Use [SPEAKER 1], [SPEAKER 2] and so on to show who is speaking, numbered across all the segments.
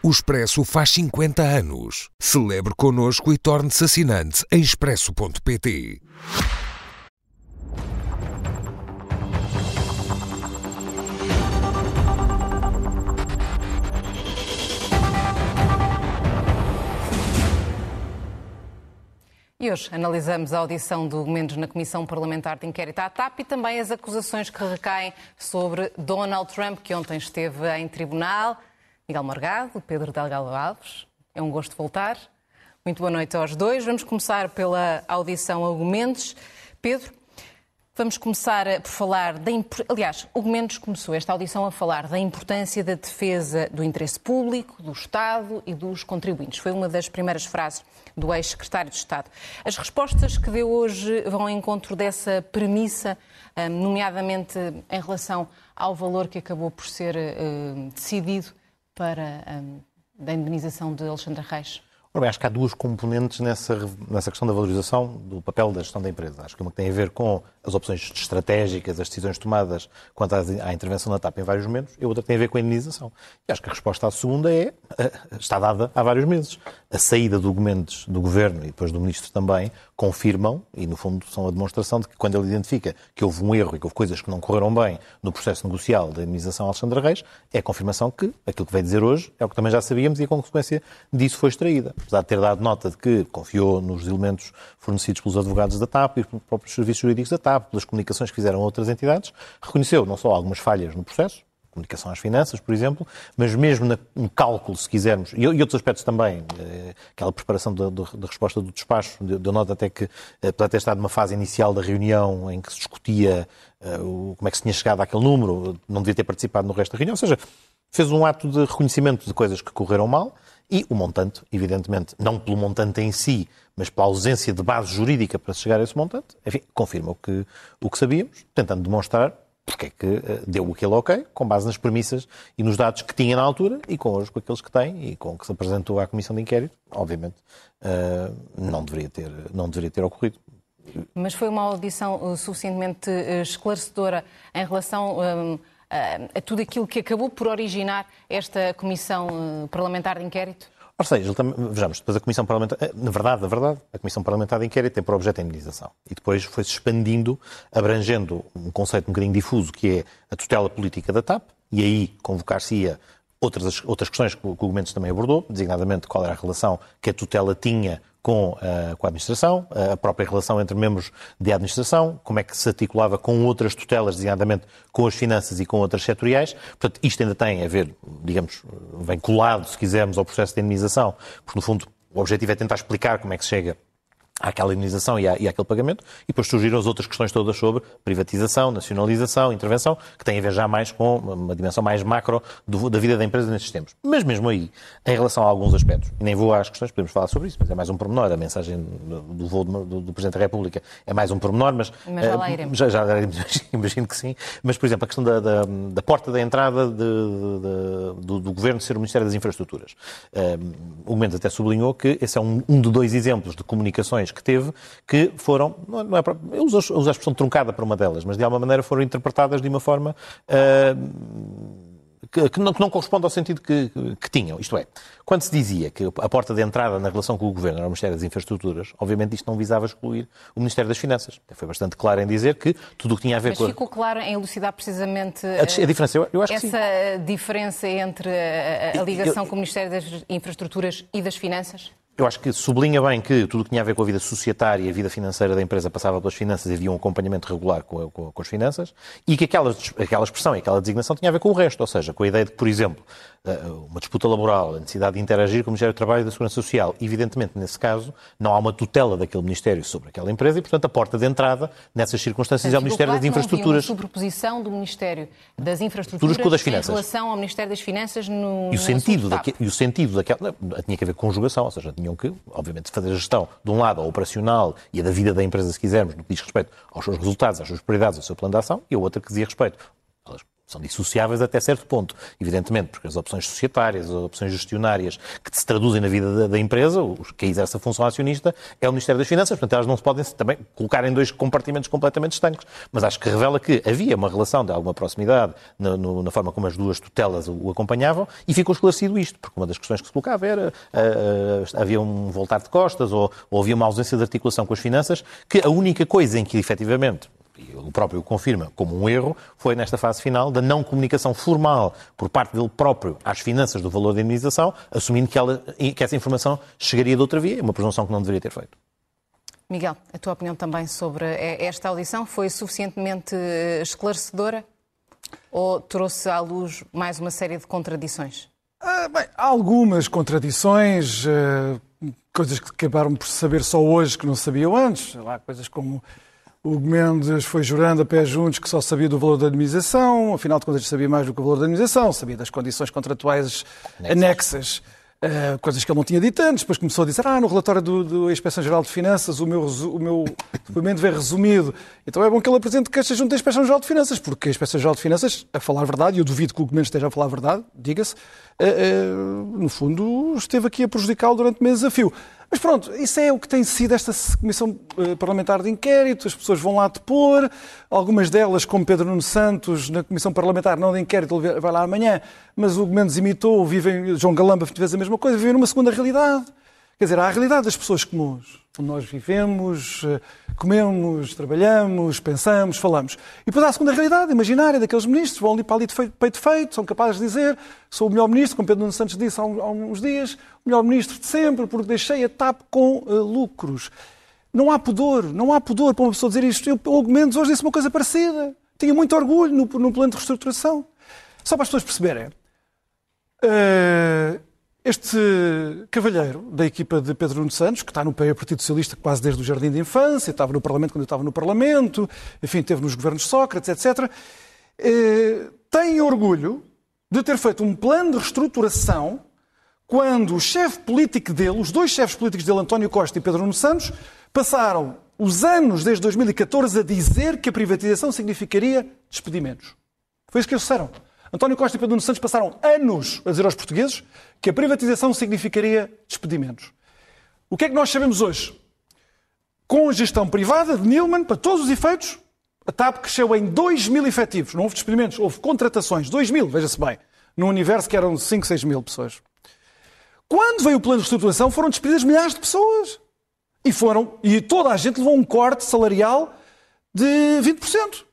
[SPEAKER 1] O Expresso faz 50 anos. Celebre connosco e torne-se assinante em expresso.pt.
[SPEAKER 2] E hoje analisamos a audição do Mendes na Comissão Parlamentar de Inquérito à TAP e também as acusações que recaem sobre Donald Trump, que ontem esteve em tribunal. Miguel Morgado, Pedro Delgado Alves, é um gosto voltar. Muito boa noite aos dois. Vamos começar pela audição a Mendes. Pedro, Vamos começar por falar da. Aliás, Mendes começou esta audição a falar da importância da defesa do interesse público, do Estado e dos contribuintes. Foi uma das primeiras frases do ex-secretário de Estado. As respostas que deu hoje vão ao encontro dessa premissa, hum, nomeadamente em relação ao valor que acabou por ser hum, decidido para hum, a indenização de Alexandre Reis.
[SPEAKER 3] Ora bem, acho que há duas componentes nessa, nessa questão da valorização do papel da gestão da empresa. Acho que uma que tem a ver com as opções estratégicas, as decisões tomadas quanto à, intervenção na TAP em vários momentos, e outra tem a ver com a indenização. E acho que a resposta à segunda é, eh, está dada há vários meses. A saída de documentos do Governo e depois do Ministro também confirmam, e no fundo são a demonstração de que quando ele identifica que houve um erro e que houve coisas que não correram bem no processo negocial da indenização a Alexandre Reis, é a confirmação que aquilo que veio dizer hoje é o que também já sabíamos e a consequência disso foi extraída. Apesar de ter dado nota de que confiou nos elementos fornecidos pelos advogados da TAP e pelos próprios serviços jurídicos da TAP, pelas comunicações que fizeram outras entidades, reconheceu não só algumas falhas no processo, comunicação às finanças, por exemplo, mas mesmo no cálculo, se quisermos, e, outros aspectos também, eh, aquela preparação da, resposta do despacho, deu nota até que, eh, apesar de ter estado numa fase inicial da reunião em que se discutia eh, como é que se tinha chegado àquele número, não devia ter participado no resto da reunião, ou seja, fez um ato de reconhecimento de coisas que correram mal e o montante, evidentemente, não pelo montante em si, mas pela ausência de base jurídica para chegar a esse montante, enfim, confirma o que, o que sabíamos, tentando demonstrar porque é que uh, deu aquele ok, com base nas premissas e nos dados que tinha na altura e com hoje com aqueles que tem e com o que se apresentou à Comissão de Inquérito, obviamente, uh, não, deveria ter, não deveria ter ocorrido.
[SPEAKER 2] Mas foi uma audição suficientemente esclarecedora em relação a tudo aquilo que acabou por originar esta Comissão Parlamentar de Inquérito?
[SPEAKER 3] Ou seja, também, vejamos, depois a Comissão Parlamentar, eh, na verdade, na verdade, a Comissão Parlamentar de Inquérito tem por objeto a indenização. E depois foi-se expandindo, abrangendo um conceito um bocadinho difuso, que é a tutela política da TAP, e aí convocar-se-ia outras, outras questões que o Gomes também abordou, designadamente qual era a relação que a tutela tinha com, uh, com a administração, a própria relação entre membros de administração, como é que se articulava com outras tutelas, designadamente com as finanças e com outras setoriais. Portanto, isto ainda tem a ver, digamos, vem colado, se quisermos, ao processo de indenização, porque, no fundo, o objetivo é tentar explicar como é que se chega àquela indenização e, à, e àquele pagamento, e depois surgiram as outras questões todas sobre privatização, nacionalização, intervenção, que têm a ver já mais com uma dimensão mais macro do, da vida da empresa nestes tempos. Mas mesmo aí, em relação a alguns aspectos, e nem vou às questões, podemos falar sobre isso, mas é mais um pormenor, a mensagem do voo do, do Presidente da República é mais um pormenor, mas...
[SPEAKER 2] Mas já lá eh, iremos.
[SPEAKER 3] Já, já iremos, imagino que sim. Mas, por exemplo, a questão da, da, da porta da entrada de, de, do, do, Governo ser o Ministério das Infraestruturas. Um, eh, o Mendes até sublinhou que esse é um, um de dois exemplos de comunicações que teve, que foram, não é, eu uso, uso a expressão truncada para uma delas, mas de alguma maneira foram interpretadas de uma forma uh, que, que, não, que, não, corresponde ao sentido que, que, tinham. Isto é, quando se dizia que a porta de entrada na relação com o Governo era o Ministério das Infraestruturas, obviamente isto não visava excluir o Ministério das Finanças. Foi bastante claro em dizer que tudo o que tinha a ver
[SPEAKER 2] Mas
[SPEAKER 3] com...
[SPEAKER 2] Mas ficou claro em elucidar precisamente
[SPEAKER 3] a, a diferença, eu, eu acho
[SPEAKER 2] essa diferença entre a, a ligação eu, com o Ministério das Infraestruturas e das Finanças?
[SPEAKER 3] Eu acho que sublinha bem que tudo o que tinha a ver com a vida societária e a vida financeira da empresa passava pelas finanças e havia um acompanhamento regular com, com, com as finanças e que aquela, aquela expressão e aquela designação tinha a ver com o resto, ou seja, com a ideia de por exemplo, eh, uma disputa laboral, a necessidade de interagir com o Ministério do Trabalho e da Segurança Social. Evidentemente, nesse caso, não há uma tutela daquele Ministério sobre aquela empresa e, portanto, a porta de entrada nessas circunstâncias é o Ministério das Infraestruturas.
[SPEAKER 2] Não uma sobreposição do Ministério das Infraestruturas com das finanças. em relação ao Ministério das Finanças no
[SPEAKER 3] e o sentido daque, E o sentido daquela... Tinha que haver conjugação, ou seja, tinham que, obviamente, fazer a gestão, de um lado, a operacional e a da vida da empresa, se quisermos, no que diz respeito aos seus resultados, às suas prioridades, ao seu plano de ação, e a outra que dizia respeito São dissociáveis até certo ponto, evidentemente, porque as opções societárias, as opções gestionárias que se traduzem na vida da, da empresa, que exerce a função acionista, é o Ministério das Finanças, portanto elas não se podem também colocar em dois compartimentos completamente estanques. Mas acho que revela que havia uma relação de alguma proximidade na, no, na forma como as duas tutelas o, acompanhavam e ficou esclarecido isto, porque uma das questões que se colocava era uh, uh, havia um voltar de costas ou, ou havia uma ausência de articulação com as finanças, que a única coisa em que efetivamente e o próprio confirma como um erro, foi nesta fase final da não comunicação formal por parte dele próprio às finanças do valor da indemnização, assumindo que, ela, que essa informação chegaria de outra via, uma presunção que não deveria ter feito.
[SPEAKER 2] Miguel, a tua opinião também sobre esta audição foi suficientemente eh, esclarecedora ou trouxe à luz mais uma série de contradições?
[SPEAKER 4] Ah, bem, há algumas contradições, uh, coisas que acabaram por saber só hoje que não sabiam antes, lá, coisas como o Mendes foi jurando a pé juntos que só sabia do valor da indemnização, afinal de contas sabia mais do que o valor da indemnização, sabia das condições contratuais anexas. Uh, coisas que ele não tinha dito antes, depois começou a dizer, ah, no relatório do, do Inspeção-Geral de Finanças o meu, o meu depoimento vem resumido. Então é bom que ele apresente queixas junto à Inspeção-Geral de Finanças, porque a Inspeção-Geral de Finanças, a falar a verdade, e eu duvido que o Gomes esteja a falar a verdade, diga-se, uh, uh, no fundo esteve aqui a prejudicá-lo durante meses a fio. Mas pronto, isso é o que tem sido esta Comissão eh, Parlamentar de Inquérito, as pessoas vão lá depor, algumas delas, como Pedro Nuno Santos, na Comissão Parlamentar, não de inquérito, ele vai lá amanhã, mas o Mendes imitou, vivem, João Galamba fez a mesma coisa, vivem numa segunda realidade. Quer dizer, há a realidade das pessoas comuns, onde nós vivemos, eh, comemos, trabalhamos, pensamos, falamos. E depois há a segunda realidade, imaginária, daqueles ministros, vão ali para ali de peito feito, são capazes de dizer, sou o melhor ministro, como Pedro Nuno Santos disse há uns dias, o melhor ministro de sempre, porque deixei a TAP com uh, lucros. Não há pudor, não há pudor para uma pessoa dizer isto. Eu, o Mendes hoje disse uma coisa parecida. Tinha muito orgulho no, no plano de reestruturação. Só para as pessoas perceberem. Uh, este cavalheiro da equipa de Pedro Nuno Santos, que está no Partido Socialista quase desde o jardim de infância, estava no Parlamento quando eu estava no Parlamento, enfim, teve nos governos Sócrates, etc., eh, tem orgulho de ter feito um plano de reestruturação quando o chefe político dele, os dois chefes políticos dele, António Costa e Pedro Nuno Santos, passaram os anos desde 2014 a dizer que a privatização significaria despedimentos. Foi isso que eles disseram. António Costa e Pedro Nuno Santos passaram anos a dizer aos portugueses que a privatização significaria despedimentos. O que é que nós sabemos hoje? Com a gestão privada de Nilman, para todos os efeitos, a TAP cresceu em 2 mil efetivos. Não houve despedimentos, houve contratações. 2 mil, veja-se bem. Num universo que eram 5, 6 mil pessoas. Quando veio o plano de reestruturação, foram despedidas milhares de pessoas. E foram, e toda a gente levou um corte salarial de 20%.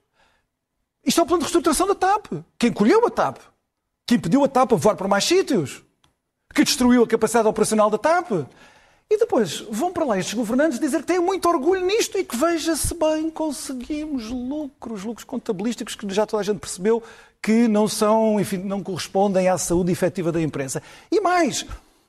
[SPEAKER 4] Isto é o plano de reestruturação da TAP. Quem colheu a TAP, que impediu a TAP a voar para mais sítios, que destruiu a capacidade operacional da TAP. E depois vão para lá estes governantes dizer que têm muito orgulho nisto e que, veja-se bem, conseguimos lucros, lucros contabilísticos que já toda a gente percebeu que não são, enfim, não correspondem à saúde efetiva da empresa. E mais,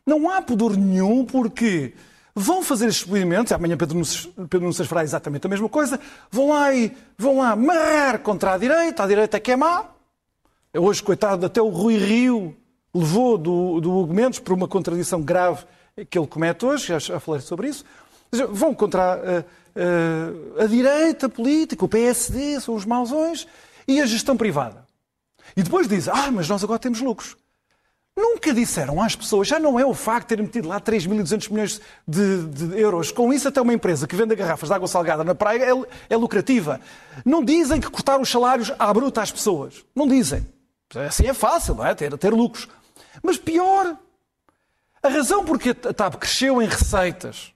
[SPEAKER 4] não há pudor nenhum porque vão fazer estes experimentos, amanhã Pedro Nunes fará exatamente a mesma coisa, vão lá e vão lá marrar contra a direita, a direita que é má. Hoje, coitado, até o Rui Rio levou do, do Hugo Mendes por uma contradição grave que ele comete hoje, já, já falei sobre isso. Vão contra a, a, a direita política, o PSD, são os mausões, e a gestão privada. E depois dizem, ah, mas nós agora temos lucros. Nunca disseram às pessoas, já não é o facto de terem metido lá 3.200 milhões de, de, euros. Com isso, até uma empresa que vende garrafas de água salgada na praia é, é, lucrativa. Não dizem que cortar os salários à bruta às pessoas. Não dizem. Assim é fácil, não é? Ter, ter lucros. Mas pior, a razão porque a TAP cresceu em receitas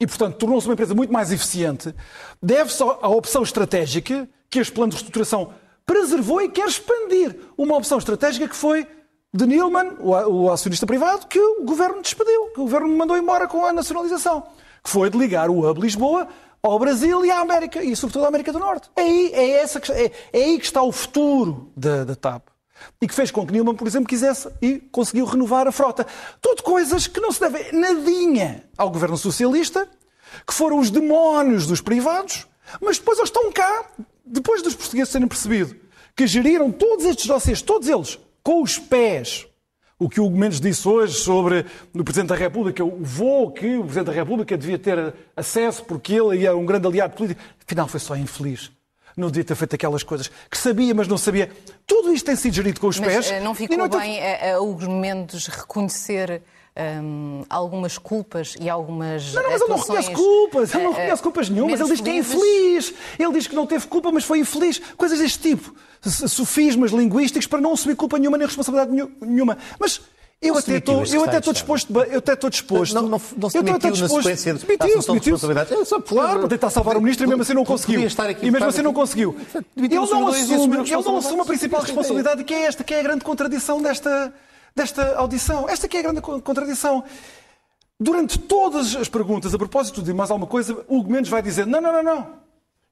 [SPEAKER 4] e, portanto, tornou-se uma empresa muito mais eficiente deve-se à opção estratégica que este plano de reestruturação preservou e quer expandir. Uma opção estratégica que foi de Nilman, o acionista privado, que o governo despediu, que o governo mandou embora com a nacionalização, que foi de ligar o hub Lisboa ao Brasil e à América, e sobretudo à América do Norte. É aí, é essa, é, é aí que está o futuro da, da TAP. E que fez com que Nilman, por exemplo, quisesse e conseguiu renovar a frota. Tudo coisas que não se devem nadinha ao governo socialista, que foram os demónios dos privados, mas depois eles estão cá, depois dos portugueses terem percebido que geriram todos estes dossiês, todos eles, com os pés. O que o Hugo Mendes disse hoje sobre o Presidente da República, o voo que o Presidente da República devia ter acesso porque ele é um grande aliado político, afinal foi só infeliz. não devia ter feito aquelas coisas, que sabia, mas não sabia. Tudo isto tem sido gerido com os
[SPEAKER 2] mas,
[SPEAKER 4] pés.
[SPEAKER 2] eh, não ficou bem a, a Hugo Mendes reconhecer hum, algumas culpas e algumas
[SPEAKER 4] Não, não, mas ele não reconhece culpas, ele não
[SPEAKER 2] eh,
[SPEAKER 4] reconhece culpas nenhumas, ele diz que é infeliz, ele diz que não teve culpa, mas foi infeliz, coisas deste tipo, sofismas linguísticos para não assumir culpa nenhuma nem responsabilidade nenhu- nenhuma. Mas eu
[SPEAKER 3] se
[SPEAKER 4] até
[SPEAKER 3] demitiu
[SPEAKER 4] estou, eu até estou disposto, eu até estou disposto.
[SPEAKER 3] Não, não, não se
[SPEAKER 4] eu
[SPEAKER 3] demitiu na
[SPEAKER 4] disposto-
[SPEAKER 3] sequência de- da
[SPEAKER 4] Demitiu-se,
[SPEAKER 3] assunção de
[SPEAKER 4] demitiu-se.
[SPEAKER 3] responsabilidade. É só
[SPEAKER 4] Claro, para tentar salvar o ministro e mesmo assim não conseguiu. E mesmo assim não conseguiu. Ele
[SPEAKER 3] Demitiu-se
[SPEAKER 4] não
[SPEAKER 3] os dois e
[SPEAKER 4] assume,
[SPEAKER 3] assumiu a
[SPEAKER 4] ele não assume a principal responsabilidade, que é esta, que é a grande contradição desta, desta audição. Esta que é a grande co- contradição. Durante todas as perguntas, a propósito de mais alguma coisa, Hugo Mendes vai dizer: não, não, não, não.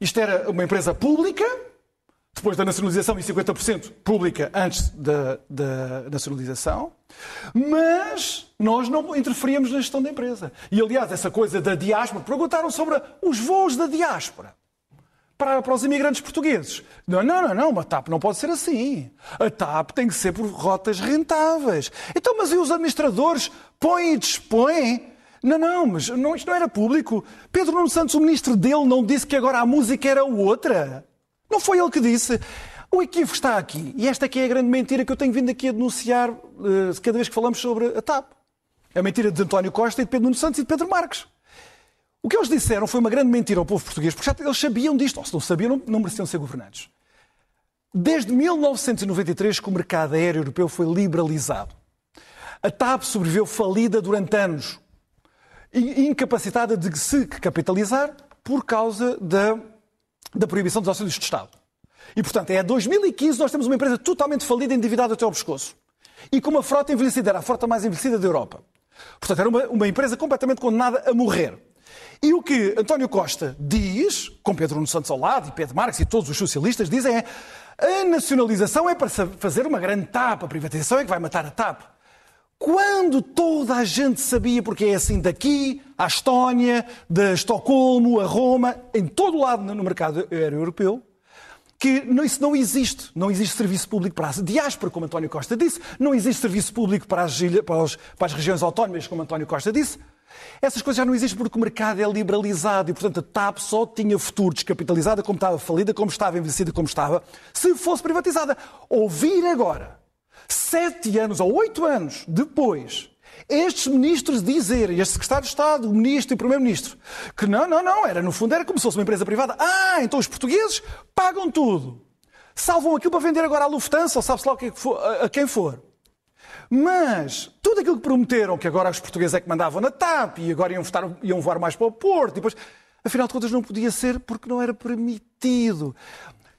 [SPEAKER 4] Isto era uma empresa pública, depois da nacionalização, e 50% pública antes da, da nacionalização, mas nós não interferíamos na gestão da empresa. E, aliás, essa coisa da diáspora, perguntaram sobre os voos da diáspora para, para os imigrantes portugueses. Não, não, não, não, a TAP não pode ser assim. A TAP tem que ser por rotas rentáveis. Então, mas e os administradores põem e dispõem? Não, não, mas não, isto não era público. Pedro Nuno Santos, o ministro dele, não disse que agora a música era outra. Não foi ele que disse. O equívoco está aqui. E esta aqui é a grande mentira que eu tenho vindo aqui a denunciar eh, cada vez que falamos sobre a TAP. A mentira de António Costa e de Pedro Nuno Santos e de Pedro Marques. O que eles disseram foi uma grande mentira ao povo português, porque já eles sabiam disto, ou se não sabiam, não, não mereciam ser governantes. Desde 1993 que o mercado aéreo europeu foi liberalizado. A TAP sobreviveu falida durante anos, incapacitada de se capitalizar por causa da, da proibição dos auxílios de Estado. E, portanto, é 2015 nós temos uma empresa totalmente falida, endividada até ao pescoço. E com uma frota envelhecida, era a frota mais envelhecida da Europa. Portanto, era uma, uma empresa completamente condenada a morrer. E o que António Costa diz, com Pedro Nuno Santos ao lado, e Pedro Marques e todos os socialistas, dizem é a nacionalização é para fazer uma grande TAP, a privatização é que vai matar a TAP. Quando toda a gente sabia, porque é assim daqui, à Estónia, de Estocolmo, a Roma, em todo lado no mercado aéreo europeu, que isso não existe. Não existe serviço público para a diáspora, como António Costa disse. Não existe serviço público para as, para para as regiões autónomas, como António Costa disse. Essas coisas já não existem porque o mercado é liberalizado e, portanto, a TAP só tinha futuro descapitalizada como estava falida, como estava envelhecida, como estava, se fosse privatizada. Ouvir agora, sete anos ou oito anos depois, estes ministros dizerem, este secretário de Estado, o ministro e o primeiro-ministro, que não, não, não, era no fundo era como se fosse uma empresa privada. Ah, então os portugueses pagam tudo. Salvam aquilo para vender agora à Lufthansa, ou sabe-se lá é a, quem for. Mas tudo aquilo que prometeram, que agora os portugueses é que mandavam na TAP e agora iam, votar- iam voar mais para o Porto, depois, afinal de contas não podia ser porque não era permitido.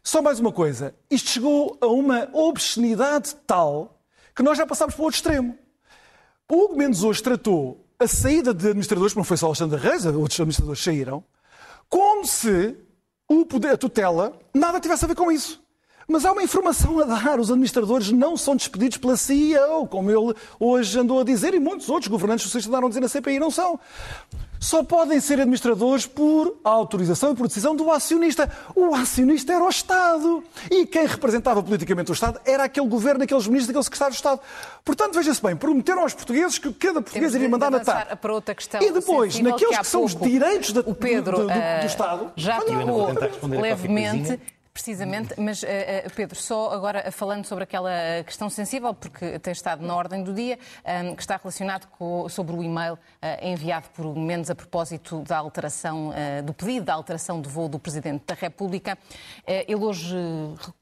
[SPEAKER 4] Só mais uma coisa, isto chegou a uma obscenidade tal que nós já passámos para o outro extremo. O Hugo Mendes hoje tratou a saída de administradores, não foi só Alexandre Reis, outros administradores saíram, como se o poder, a tutela nada tivesse a ver com isso. Mas há uma informação a dar. Os administradores não são despedidos pela CEO, como ele hoje andou a dizer, e muitos outros governantes socialistas andaram a dizer na CPI, não são. Só podem ser administradores por autorização e por decisão do acionista. O acionista era o Estado. E quem representava politicamente o Estado era aquele governo, aqueles ministros, aquele secretário de Estado. Portanto, veja-se bem, prometeram aos portugueses que cada português
[SPEAKER 2] Temos
[SPEAKER 4] iria mandar TAP.
[SPEAKER 2] para outra questão
[SPEAKER 4] E depois, naqueles
[SPEAKER 2] há
[SPEAKER 4] que são os direitos da-
[SPEAKER 2] o Pedro,
[SPEAKER 4] do- do- do
[SPEAKER 2] eh,
[SPEAKER 4] Estado,
[SPEAKER 2] já tocou levemente. Precisamente, mas eh, eh, Pedro, só agora falando sobre aquela questão sensível, porque tem estado na ordem do dia, eh, que está relacionado com, sobre o e-mail eh, enviado por Mendes a propósito da alteração, eh, do pedido da alteração de voo do Presidente da República. Eh, Ele hoje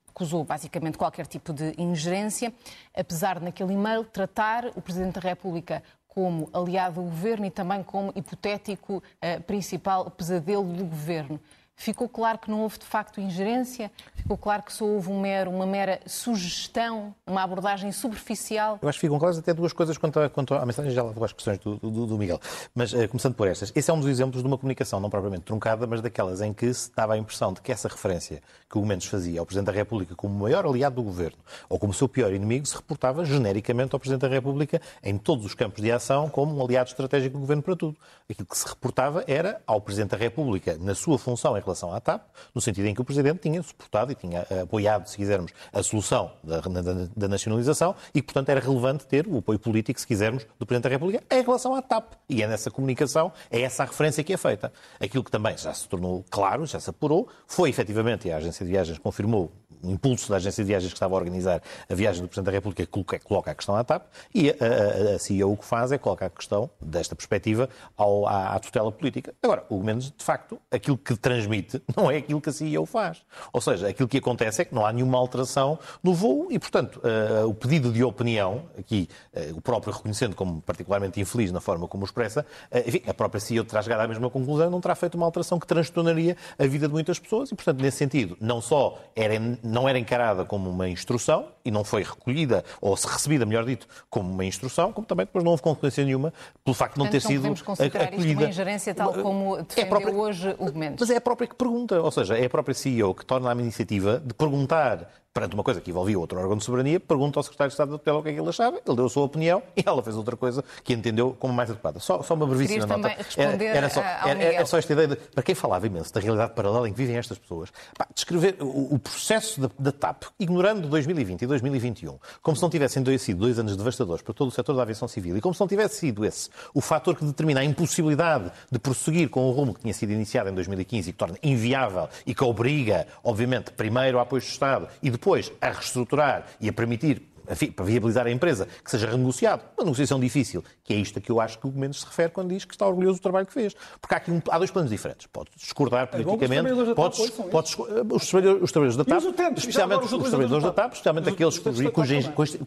[SPEAKER 2] recusou basicamente qualquer tipo de ingerência, apesar de naquele e-mail tratar o Presidente da República como aliado do governo e também como hipotético eh, principal pesadelo do governo. Ficou claro que não houve de facto ingerência, ficou claro que só houve um mero, uma mera sugestão, uma abordagem superficial.
[SPEAKER 3] Eu acho que ficam claras até duas coisas quanto, quanto à mensagem, já lá vou às questões do, do, do Miguel. Mas eh, começando por estas, esse é um dos exemplos de uma comunicação não propriamente truncada, mas daquelas em que se dava a impressão de que essa referência que o Mendes fazia ao Presidente da República como o maior aliado do Governo ou como seu pior inimigo se reportava genericamente ao Presidente da República em todos os campos de ação como um aliado estratégico do Governo para tudo. Aquilo que se reportava era ao Presidente da República, na sua função em relação à TAP, no sentido em que o Presidente tinha suportado e tinha eh, apoiado, se quisermos, a solução da, da, da nacionalização e portanto, era relevante ter o apoio político, se quisermos, do Presidente da República em relação à TAP. E é nessa comunicação, é essa a referência que é feita. Aquilo que também já se tornou claro, já se apurou, foi efetivamente, e a Agência de Viagens confirmou o impulso da agência de viagens que estava a organizar a viagem do Presidente da República que coloca a questão à TAP e a, a, a o que faz é colocar a questão, desta perspectiva, ao, à, à, tutela política. Agora, o menos, de facto, aquilo que transmite não é aquilo que a CEO faz. Ou seja, aquilo que acontece é que não há nenhuma alteração no voo e, portanto, uh, o pedido de opinião, aqui uh, o próprio reconhecendo como particularmente infeliz na forma como o expressa, uh, enfim, a própria CEO terá chegado à mesma conclusão, não terá feito uma alteração que transtornaria a vida de muitas pessoas e, portanto, nesse sentido, não só era não era encarada como uma instrução e não foi recolhida, ou se recebida, melhor dito, como uma instrução, como também depois não houve consequência nenhuma pelo facto de não ter sido
[SPEAKER 2] acolhida. Isto uma ingerência tal como defendeu é própria, hoje o Gomes.
[SPEAKER 3] Mas é a própria que pergunta, ou seja, é a própria CEO que torna a iniciativa de perguntar perante uma coisa que envolvia outro órgão de soberania, pergunta ao secretário de Estado da tutela o que é que ele achava, ele deu a sua opinião e ela fez outra coisa que entendeu como mais adequada. Só, só uma brevíssima
[SPEAKER 2] nota.
[SPEAKER 3] Era, era, só,
[SPEAKER 2] era,
[SPEAKER 3] era, só esta ideia de, para quem falava imenso da realidade paralela em que vivem estas pessoas, pá, descrever o, o processo da, da, TAP, ignorando 2020 e 2021, como se não tivessem dois, sido dois anos devastadores para todo o setor da aviação civil e como se não tivesse sido esse o fator que determina a impossibilidade de prosseguir com o rumo que tinha sido iniciado em 2015 e que torna inviável e que obriga, obviamente, primeiro ao apoio do Estado e depois a reestruturação estruturar e a permitir enfim, para viabilizar a empresa, que seja renegociado. Uma negociação difícil, que é isto a que eu acho que o Mendes se refere quando diz que está orgulhoso do trabalho que fez. Porque há aqui um, há dois planos diferentes. Pode discordar é politicamente, é pode, os, os, trabalhadores da TAP, especialmente os, trabalhadores da TAP, especialmente aqueles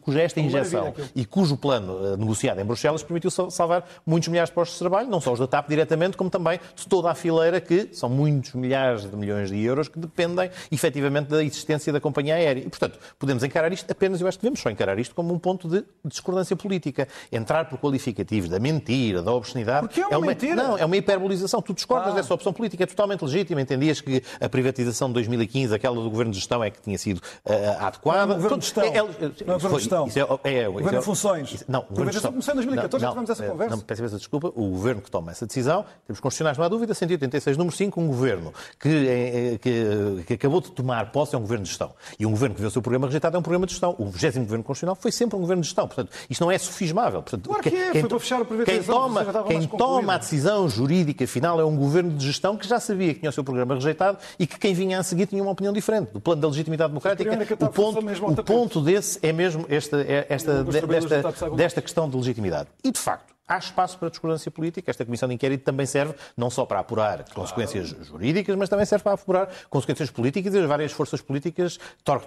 [SPEAKER 3] cuja, esta injeção e cujo plano uh, negociado em Bruxelas permitiu salvar muitos milhares de postos de trabalho, não só os da TAP diretamente, como também de toda a fileira, que são muitos milhares de milhões de euros que dependem efetivamente da existência da companhia aérea. E, portanto, podemos encarar isto apenas, eu acho que devemos só encarar isto como um ponto de discordância política. Entrar por qualificativos da mentira, da obscenidade.
[SPEAKER 4] Porque é uma, é uma mentira.
[SPEAKER 3] Não, é uma hiperbolização. Tu discordas ah. dessa opção política, é totalmente legítima. Entendias que a privatização de 2015, aquela do governo de gestão, é que tinha sido uh, adequada.
[SPEAKER 4] Não, governo de gestão. É, é, não é governo de gestão. Isso é, é, governo de funções.
[SPEAKER 3] Isso, não, governo de gestão.
[SPEAKER 4] Começou em 2014, não, já tivemos essa eh, conversa.
[SPEAKER 3] Não, peço imensa desculpa. O governo que toma essa decisão, temos constitucionais, não há dúvida, 186, número 5, um governo que, que, que acabou de tomar posse é um governo de gestão. E um governo que vê o seu programa rejeitado é um programa de gestão. O 20 governo constitucional foi sempre um governo de gestão. Portanto, isto não é sofismável. Portanto,
[SPEAKER 4] claro que é, quem, foi para fechar a
[SPEAKER 3] quem toma, quem toma a decisão jurídica final é um governo de gestão que já sabia que tinha o seu programa rejeitado e que quem vinha a seguir tinha uma opinião diferente. Do plano da legitimidade democrática, o ponto, o ponto desse é mesmo esta, é esta, desta, desta questão de legitimidade. E, de facto, há espaço para discordância política. Esta comissão de inquérito também serve não só para apurar consequências jurídicas, mas também serve para apurar consequências políticas e as várias forças políticas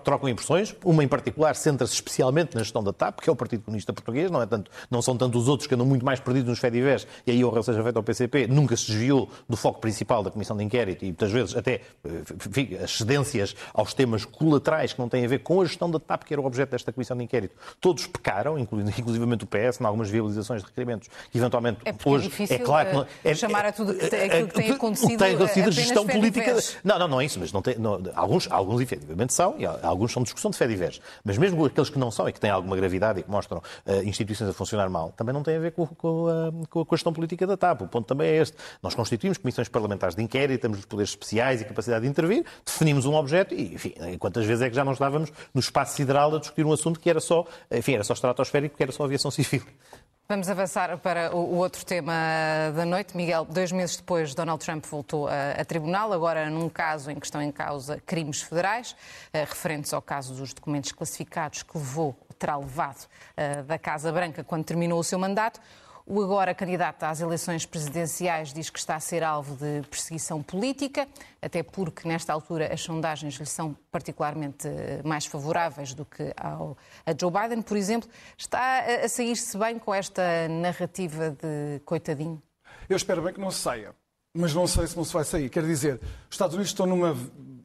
[SPEAKER 3] trocam impressões. Uma em particular centra-se especialmente na gestão da TAP, que é o Partido Comunista Português, não, é tanto, não são tanto os outros que andam muito mais perdidos nos fedivés, e aí honra seja feita ao PCP, nunca se desviou do foco principal da comissão de inquérito e muitas vezes até enfim, as cedências aos temas colaterais que não têm a ver com a gestão da TAP, que era o objeto desta comissão de inquérito. Todos pecaram, inclusivamente o PS, em algumas viabilizações de requerimentos que eventualmente
[SPEAKER 2] é hoje
[SPEAKER 3] é,
[SPEAKER 2] difícil,
[SPEAKER 3] é claro que não,
[SPEAKER 2] é, chamar a tudo que, aquilo que tem acontecido. O
[SPEAKER 3] tem acontecido gestão política. Não, não, não é isso, mas não tem, não, alguns, alguns efetivamente são, e alguns são discussão de fé diversa. Mas mesmo aqueles que não são e que têm alguma gravidade e que mostram uh, instituições a funcionar mal, também não têm a ver com, com, a, com, a, gestão política da TAP. O ponto também é este. Nós constituímos comissões parlamentares de inquérito, temos os poderes especiais e capacidade de intervir, definimos um objeto e, enfim, quantas vezes é que já não estávamos no espaço sideral a discutir um assunto que era só, enfim, era só estratosférico, que era só aviação civil.
[SPEAKER 2] Vamos avançar para o outro tema da noite. Miguel, dois meses depois, Donald Trump voltou a, a tribunal, agora num caso em que estão em causa crimes federais, eh, referentes ao caso dos documentos classificados que levou, terá levado eh, da Casa Branca quando terminou o seu mandato. O agora candidato às eleições presidenciais diz que está a ser alvo de perseguição política, até porque nesta altura as sondagens lhe são particularmente eh, mais favoráveis do que ao, a Joe Biden, por exemplo. Está a sair-se bem com esta narrativa de coitadinho?
[SPEAKER 4] Eu espero bem que não se saia, mas não sei se não se vai sair. Quer dizer, os Estados Unidos estão numa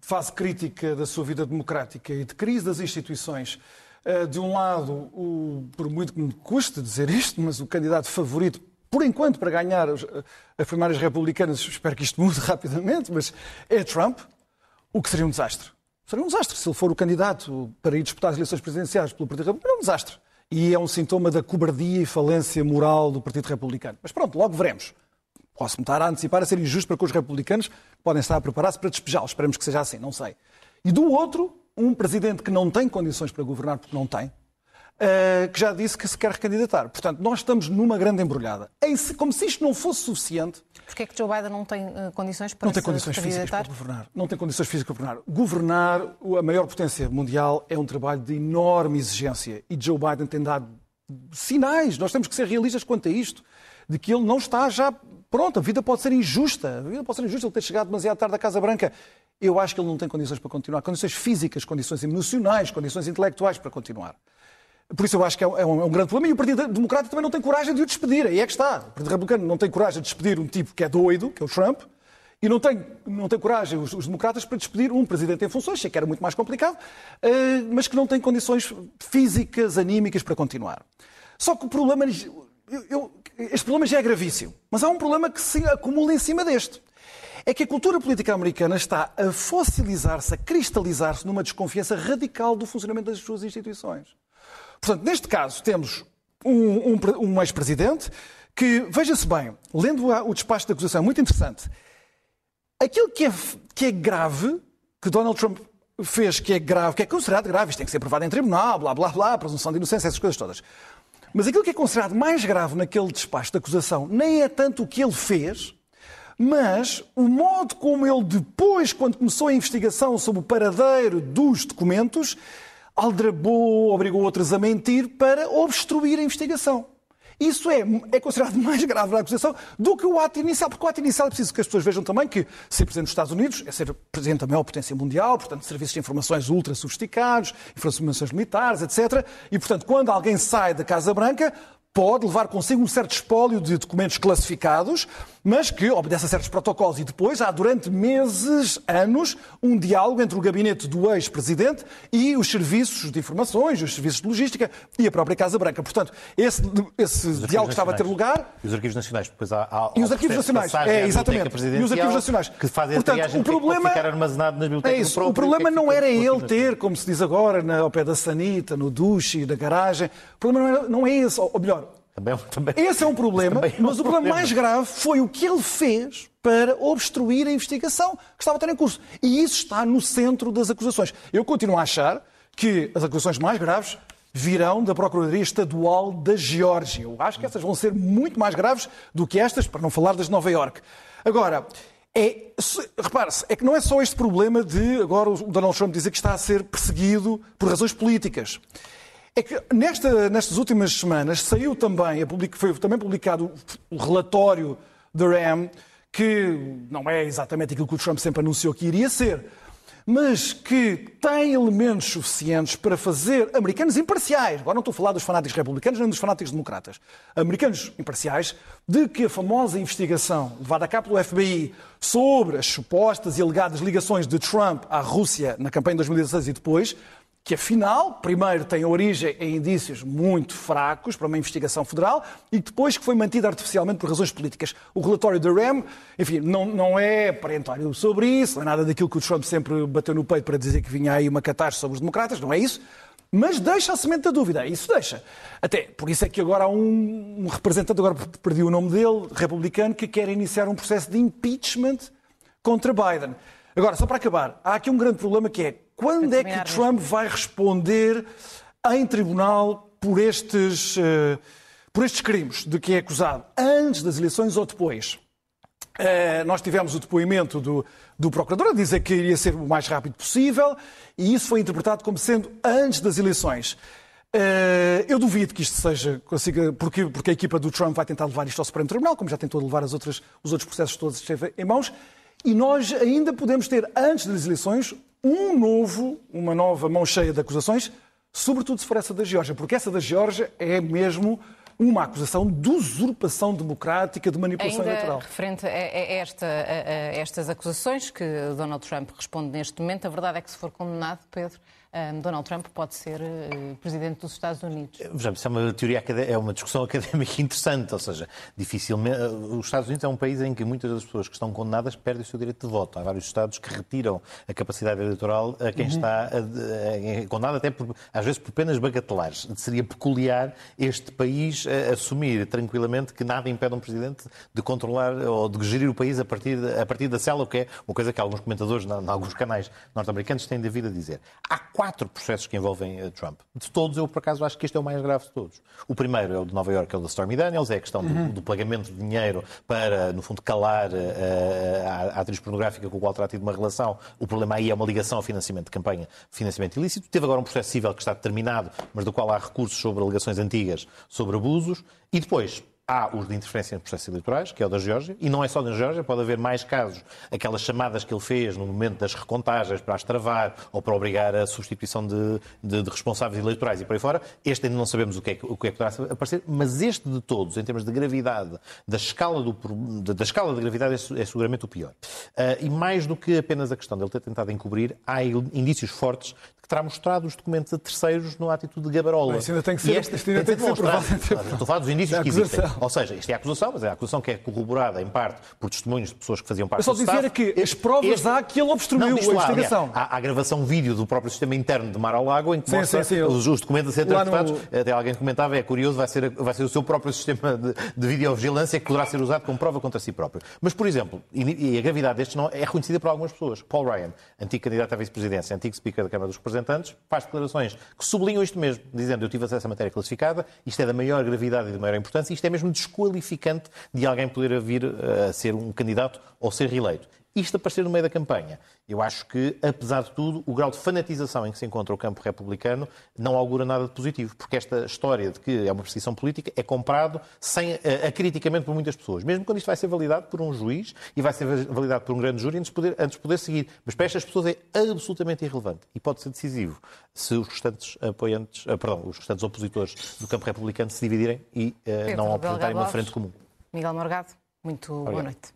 [SPEAKER 4] fase crítica da sua vida democrática e de crise das instituições. Eh, de um lado, o, por muito que me custe dizer isto, mas o candidato favorito, por enquanto, para ganhar as primárias republicanas, espero que isto mude rapidamente, mas é Trump, o que seria um desastre. Seria um desastre se ele for o candidato para ir disputar as eleições presidenciais pelo Partido Republicano. É um desastre. E é um sintoma da cobardia e falência moral do Partido Republicano. Mas pronto, logo veremos. Posso-me estar a antecipar a ser injusto para com os republicanos, podem estar a preparar-se para despejá-lo. Esperemos que seja assim, não sei. E do outro, um presidente que não tem condições para governar, porque não tem, uh, que já disse que se quer recandidatar. Portanto, nós estamos numa grande embrulhada. Como se isto não fosse suficiente.
[SPEAKER 2] Porquê é que Joe Biden não tem uh, condições para
[SPEAKER 4] Não tem condições físicas para governar. Não tem condições físicas para governar. Governar a maior potência mundial é um trabalho de enorme exigência. E Joe Biden tem dado sinais. Nós temos que ser realistas quanto a isto. De que ele não está já pronto, a vida pode ser injusta. A vida pode ser injusta ele ter chegado demasiado tarde à Casa Branca. Eu acho que ele não tem condições para continuar. Condições físicas, condições emocionais, condições intelectuais para continuar. Por isso eu acho que é um, é um é grande problema. E o Partido Democrata também não tem coragem de o despedir. Aí é que está. O Partido Republicano não tem coragem de despedir um tipo que é doido, que é o Trump, e não tem, não tem coragem os, os democratas para despedir um presidente em funções, sei que era muito mais complicado, uh, mas que não tem condições físicas, anímicas para continuar. Só que o problema. Eu, eu, este problema já é gravíssimo, mas há um problema que se acumula em cima deste. É que a cultura política americana está a fossilizar-se, a cristalizar-se numa desconfiança radical do funcionamento das suas instituições. Portanto, neste caso, temos um, um, um ex-presidente que, veja-se bem, lendo o despacho da acusação, muito interessante. Aquilo que é, que é grave, que Donald Trump fez, que é grave, que é considerado grave, isto tem que ser provado em tribunal, blá, blá, blá, presunção de inocência, essas coisas todas. Mas aquilo que é considerado mais grave naquele despacho de acusação nem é tanto o que ele fez, mas o modo como ele depois, quando começou a investigação sobre o paradeiro dos documentos, aldrabou, obrigou outros a mentir para obstruir a investigação. Isso é, é considerado mais grave na acusação do que o ato inicial, porque o ato inicial é preciso que as pessoas vejam também que ser presidente dos Estados Unidos é ser presidente da maior potência mundial, portanto, serviços de informações ultra sofisticados, informações militares, etc. E, portanto, quando alguém sai da Casa Branca, pode levar consigo um certo espólio de documentos classificados, mas que obedece a certos protocolos. E depois há, durante meses, anos, um diálogo entre o gabinete do ex-presidente e os serviços de informações, os serviços de logística e a própria Casa Branca. Portanto, esse, esse diálogo estava a ter lugar.
[SPEAKER 3] E os arquivos nacionais. Depois há, há
[SPEAKER 4] e os arquivos nacionais. É, exatamente. E os arquivos nacionais.
[SPEAKER 3] Que fazem Portanto, a o problema, ficar armazenado nas bibliotecas
[SPEAKER 4] é isso. Próprio, o problema não era ele ter, como se diz agora, na, ao pé da sanita, no duche, na garagem. O problema não, era, não é esse. Ou melhor, também, é também, Esse é um problema, é um mas o problema mais grave foi o que ele fez para obstruir a investigação que estava a ter em curso. E isso está no centro das acusações. Eu continuo a achar que as acusações mais graves virão da Procuradoria Estadual da Geórgia. Eu acho que essas vão ser muito mais graves do que estas, para não falar das de Nova Iorque. Agora, é, repare-se, é que não é só este problema de agora o Donald Trump dizer que está a ser perseguido por razões políticas. É que nesta, nestas últimas semanas saiu também, foi também publicado o relatório da RAM, que não é exatamente aquilo que o Trump sempre anunciou que iria ser, mas que tem elementos suficientes para fazer americanos imparciais, agora não estou a falar dos fanáticos republicanos nem dos fanáticos democratas, americanos imparciais, de que a famosa investigação levada a cabo pelo FBI sobre as supostas e alegadas ligações de Trump à Rússia na campanha de 2016 e depois, que afinal, primeiro tem origem em indícios muito fracos para uma investigação federal e depois que foi mantida artificialmente por razões políticas. O relatório da RAM, enfim, não, não é parentório sobre isso, não é nada daquilo que o Trump sempre bateu no peito para dizer que vinha aí uma catástrofe sobre os democratas, não é isso. Mas deixa a semente da dúvida, isso deixa. Até, por isso é que agora há um, um representante, agora perdi o nome dele, republicano, que quer iniciar um processo de impeachment contra Biden. Agora, só para acabar, há aqui um grande problema que é quando é que Trump vai responder em tribunal por estes, uh, por estes crimes de que é acusado? Antes das eleições ou depois? Uh, nós tivemos o depoimento do, do procurador a dizer que iria ser o mais rápido possível e isso foi interpretado como sendo antes das eleições. Uh, eu duvido que isto seja, porque, porque a equipa do Trump vai tentar levar isto ao Supremo Tribunal, como já tentou levar as outras, os outros processos todos esteve em mãos, e nós ainda podemos ter, antes das eleições, um novo, uma nova mão cheia de acusações, sobretudo se for essa da Geórgia, porque essa da Geórgia é mesmo uma acusação de usurpação democrática, de manipulação
[SPEAKER 2] Ainda
[SPEAKER 4] eleitoral.
[SPEAKER 2] Referente a, esta, a, a estas acusações que Donald Trump responde neste momento, a verdade é que se for condenado, Pedro, Donald Trump pode ser uh, presidente dos Estados Unidos.
[SPEAKER 3] Vejamos, isso é uma teoria, é uma discussão académica interessante, ou seja, dificilmente. Os Estados Unidos é um país em que muitas das pessoas que estão condenadas perdem o seu direito de voto. Há vários Estados que retiram a capacidade eleitoral a quem uhum. está a, condenado, até por, às vezes por penas bagatelares. Seria peculiar este país assumir tranquilamente que nada impede um presidente de controlar ou de gerir o país a partir, a partir da cela, o que é uma coisa que alguns comentadores, em alguns canais norte-americanos, têm devido a dizer. Há quatro processos que envolvem eh, Trump. De todos, eu por acaso acho que este é o mais grave de todos. O primeiro é o de Nova York, é o da Stormy Daniels, é a questão do, uhum. do pagamento de dinheiro para, no fundo, calar uh, a, a, atriz pornográfica com a qual terá tido uma relação. O problema aí é uma ligação ao financiamento de campanha, financiamento ilícito. Teve agora um processo civil que está determinado, mas do qual há recursos sobre alegações antigas sobre abusos. E depois, Há os de interferência em processos eleitorais, que é o da Geórgia, e não é só da Geórgia, pode haver mais casos. Aquelas chamadas que ele fez no momento das recontagens para as travar ou para obrigar a substituição de, de, de responsáveis eleitorais e por aí fora. Este ainda não sabemos o que, é, o que é que poderá aparecer, mas este de todos, em termos de gravidade, da escala, do, da escala de gravidade, é, é seguramente o pior. Uh, e mais do que apenas a questão de ele ter tentado encobrir, há indícios fortes que terá mostrado os documentos a terceiros no atitude de Gabarola.
[SPEAKER 4] Mas ainda tem que ser, e ainda tem, tem que ser provado.
[SPEAKER 3] Estou a falar dos indícios que existem. Ou seja, isto é a acusação, mas é a acusação que é corroborada em parte por testemunhos de pessoas que faziam parte
[SPEAKER 4] do Estado. só dizer que as provas este... há que ele obstruiu não, a investigação.
[SPEAKER 3] Há, há, gravação vídeo do próprio sistema interno de Mar ao Lago em que sim, mostra sim, sim, os, os, documentos a serem transportados. No... Até alguém comentava, é curioso, vai ser, vai ser o seu próprio sistema de, de videovigilância que poderá ser usado como prova contra si próprio. Mas, por exemplo, e, e a gravidade destes não é reconhecida por algumas pessoas. Paul Ryan, antigo candidato à vice-presidência, antigo speaker da Câmara dos Representantes, faz declarações que sublinham isto mesmo, dizendo eu tive acesso à matéria classificada, isto é da maior gravidade e da maior importância, isto é mesmo desqualificante de alguém poder vir a ser um candidato ou ser reeleito isto aparecer no meio da campanha. Eu acho que, apesar de tudo, o grau de fanatização em que se encontra o campo republicano não augura nada de positivo, porque esta história de que é uma perseguição política é comprado sem, uh, acriticamente por muitas pessoas, mesmo quando isto vai ser validado por um juiz e vai ser validado por um grande júri antes de poder, antes de poder seguir. Mas para estas pessoas é absolutamente irrelevante e pode ser decisivo se os restantes apoiantes, uh, perdão, os restantes opositores do campo republicano se dividirem e uh, não apresentarem uma frente comum.
[SPEAKER 2] Miguel Morgado, muito Obrigado. boa noite.